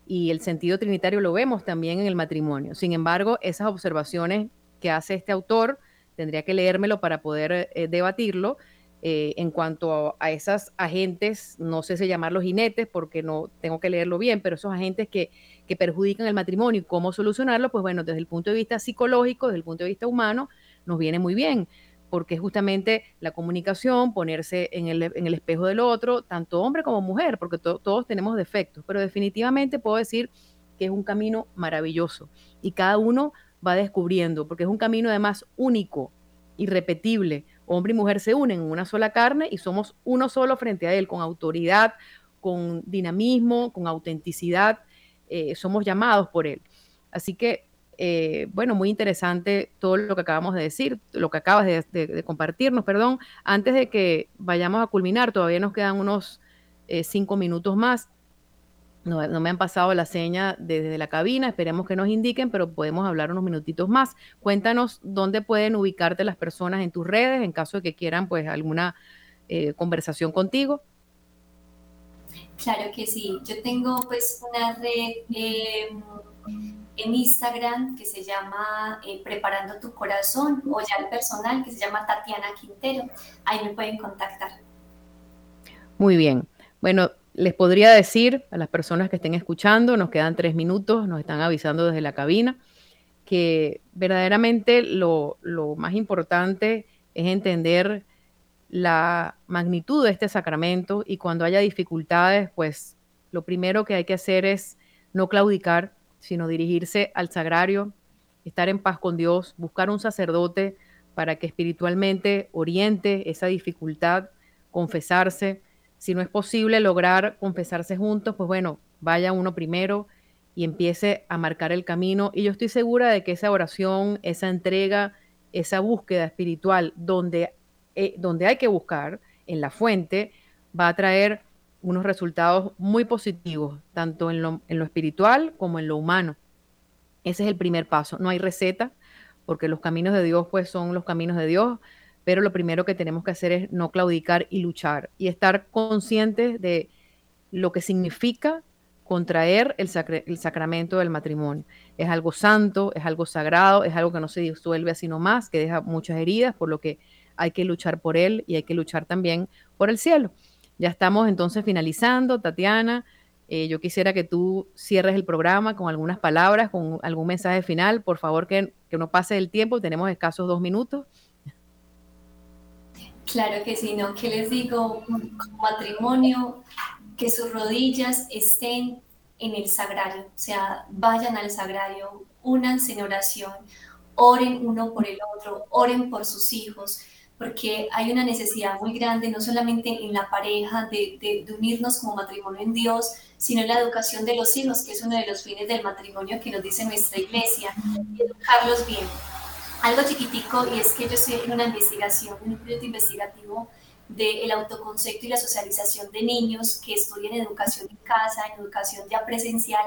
Y el sentido trinitario lo vemos también en el matrimonio. Sin embargo, esas observaciones que hace este autor, tendría que leérmelo para poder eh, debatirlo. Eh, en cuanto a, esas agentes, no sé si llamarlos jinetes porque no tengo que leerlo bien, pero esos agentes que, que perjudican el matrimonio y cómo solucionarlo, pues bueno, desde el punto de vista psicológico, desde el punto de vista humano, nos viene muy bien porque es justamente la comunicación, ponerse en el, en el espejo del otro, tanto hombre como mujer, porque todos tenemos defectos, pero definitivamente puedo decir que es un camino maravilloso y cada uno va descubriendo, porque es un camino además único, irrepetible. Hombre y mujer se unen en una sola carne y somos uno solo frente a él, con autoridad, con dinamismo, con autenticidad, eh, somos llamados por él. Así que eh, bueno, muy interesante todo lo que acabamos de decir, lo que acabas de, compartirnos, perdón. Antes de que vayamos a culminar, todavía nos quedan unos eh, cinco minutos más. No, me han pasado la seña desde la cabina, esperemos que nos indiquen, pero podemos hablar unos minutitos más. Cuéntanos dónde pueden ubicarte las personas en tus redes en caso de que quieran pues alguna eh, conversación contigo. Claro que sí, yo tengo pues una red en Instagram que se llama eh, Preparando tu Corazón o ya el personal que se llama Tatiana Quintero. Ahí me pueden contactar. Muy bien. Bueno, les podría decir a las personas que estén escuchando, nos quedan tres minutos, nos están avisando desde la cabina, que verdaderamente lo, lo más importante es entender la magnitud de este sacramento y cuando haya dificultades, pues lo primero que hay que hacer es no claudicar, sino dirigirse al sagrario, estar en paz con Dios, buscar un sacerdote para que espiritualmente oriente esa dificultad, confesarse. Si no es posible lograr confesarse juntos, pues bueno, vaya uno primero y empiece a marcar el camino. Y yo estoy segura de que esa oración, esa entrega, esa búsqueda espiritual donde, eh, donde hay que buscar, en la fuente, va a traer unos resultados muy positivos, tanto en lo, en lo espiritual como en lo humano. Ese es el primer paso. No hay receta, porque los caminos de Dios pues son los caminos de Dios, pero lo primero que tenemos que hacer es no claudicar y luchar y estar conscientes de lo que significa contraer el, sacramento del matrimonio. Es algo santo, es algo sagrado, es algo que no se disuelve así nomás, que deja muchas heridas, por lo que hay que luchar por él y hay que luchar también por el cielo. Ya estamos entonces finalizando, Tatiana. Eh, yo quisiera que tú cierres el programa con algunas palabras, con algún mensaje final. Por favor, que no pase el tiempo, tenemos escasos dos minutos. Claro que sí, ¿no? ¿Qué les digo? matrimonio, que sus rodillas estén en el sagrario, o sea, vayan al sagrario, únanse en oración, oren uno por el otro, oren por sus hijos, porque hay una necesidad muy grande, no solamente en la pareja, de, de, unirnos como matrimonio en Dios, sino en la educación de los hijos, que es uno de los fines del matrimonio que nos dice nuestra iglesia, educarlos bien. Algo chiquitico, y es que yo estoy en una investigación, un proyecto investigativo del autoconcepto y la socialización de niños que estudian educación en casa, en educación ya presencial,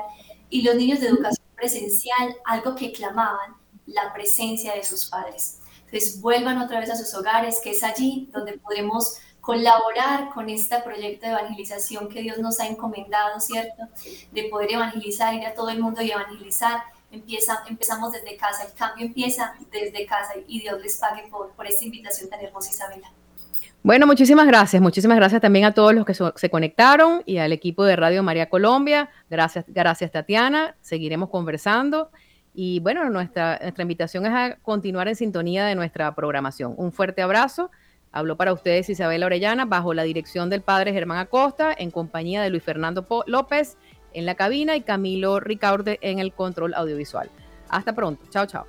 y los niños de educación presencial, algo que clamaban, la presencia de sus padres entonces vuelvan otra vez a sus hogares, que es allí donde podremos colaborar con este proyecto de evangelización que Dios nos ha encomendado, ¿cierto? De poder evangelizar, ir a todo el mundo y evangelizar. Empieza, empezamos desde casa, el cambio empieza desde casa y Dios les pague por, por esta invitación tan hermosa, Isabela. Bueno, muchísimas gracias. Muchísimas gracias también a todos los que se conectaron y al equipo de Radio María Colombia. Gracias, gracias Tatiana. Seguiremos conversando. Y bueno, nuestra, nuestra invitación es a continuar en sintonía de nuestra programación. Un fuerte abrazo. Habló para ustedes Isabel Orellana bajo la dirección del padre Germán Acosta, en compañía de Luis Fernando López en la cabina y Camilo Ricaurte en el control audiovisual. Hasta pronto. Chao, chao.